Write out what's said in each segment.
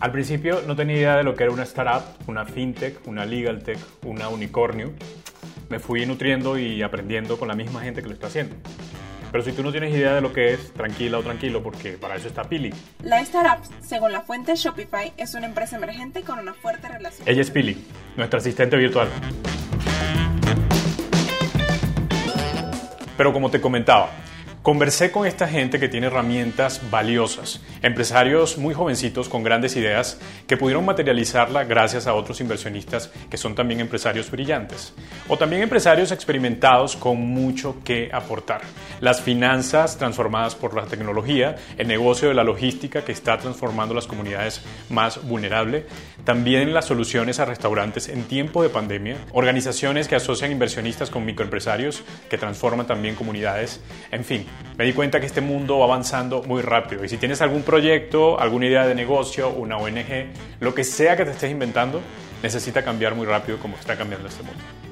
Al principio no tenía idea de lo que era una startup, una fintech, una legal tech, una unicornio. Me fui nutriendo y aprendiendo con la misma gente que lo está haciendo. Pero si tú no tienes idea de lo que es, tranquila o tranquilo, porque para eso está Pili. La startup, según la fuente Shopify, es una empresa emergente con una fuerte relación. Ella es Pili, nuestra asistente virtual. Pero como te comentaba, Conversé con esta gente que tiene herramientas valiosas, empresarios muy jovencitos con grandes ideas que pudieron materializarla gracias a otros inversionistas que son también empresarios brillantes, o también empresarios experimentados con mucho que aportar. Las finanzas transformadas por la tecnología, el negocio de la logística que está transformando las comunidades más vulnerables, también las soluciones a restaurantes en tiempo de pandemia, organizaciones que asocian inversionistas con microempresarios que transforman también comunidades, en fin me di cuenta que este mundo va avanzando muy rápido. Y si tienes algún proyecto, alguna idea de negocio, una ONG, lo que sea que te estés inventando, necesita cambiar muy rápido como está cambiando este mundo.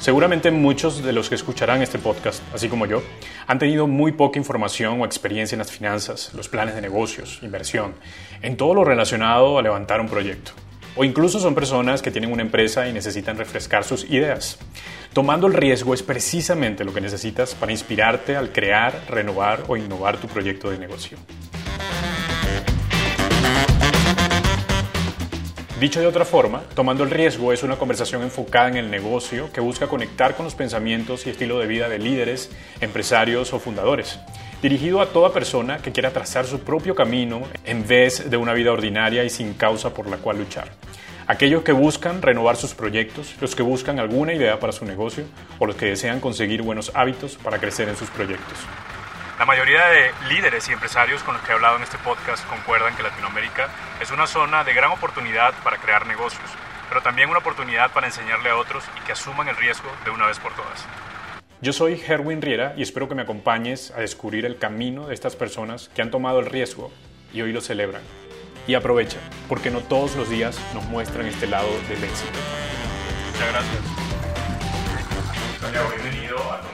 Seguramente muchos de los que escucharán este podcast, así como yo, han tenido muy poca información o experiencia en las finanzas, los planes de negocios, inversión, en todo lo relacionado a levantar un proyecto. O incluso son personas que tienen una empresa y necesitan refrescar sus ideas. Tomando el riesgo es precisamente lo que necesitas para inspirarte al crear, renovar o innovar tu proyecto de negocio. Dicho de otra forma, Tomando el Riesgo es una conversación enfocada en el negocio que busca conectar con los pensamientos y estilo de vida de líderes, empresarios o fundadores, dirigido a toda persona que quiera trazar su propio camino en vez de una vida ordinaria y sin causa por la cual luchar. Aquellos que buscan renovar sus proyectos, los que buscan alguna idea para su negocio o los que desean conseguir buenos hábitos para crecer en sus proyectos. La mayoría de líderes y empresarios con los que he hablado en este podcast concuerdan que Latinoamérica es una zona de gran oportunidad para crear negocios, pero también una oportunidad para enseñarle a otros y que asuman el riesgo de una vez por todas. Yo soy Herwin Riera y espero que me acompañes a descubrir el camino de estas personas que han tomado el riesgo y hoy lo celebran. Y aprovecha, porque no todos los días nos muestran este lado del éxito. Muchas gracias. bienvenido a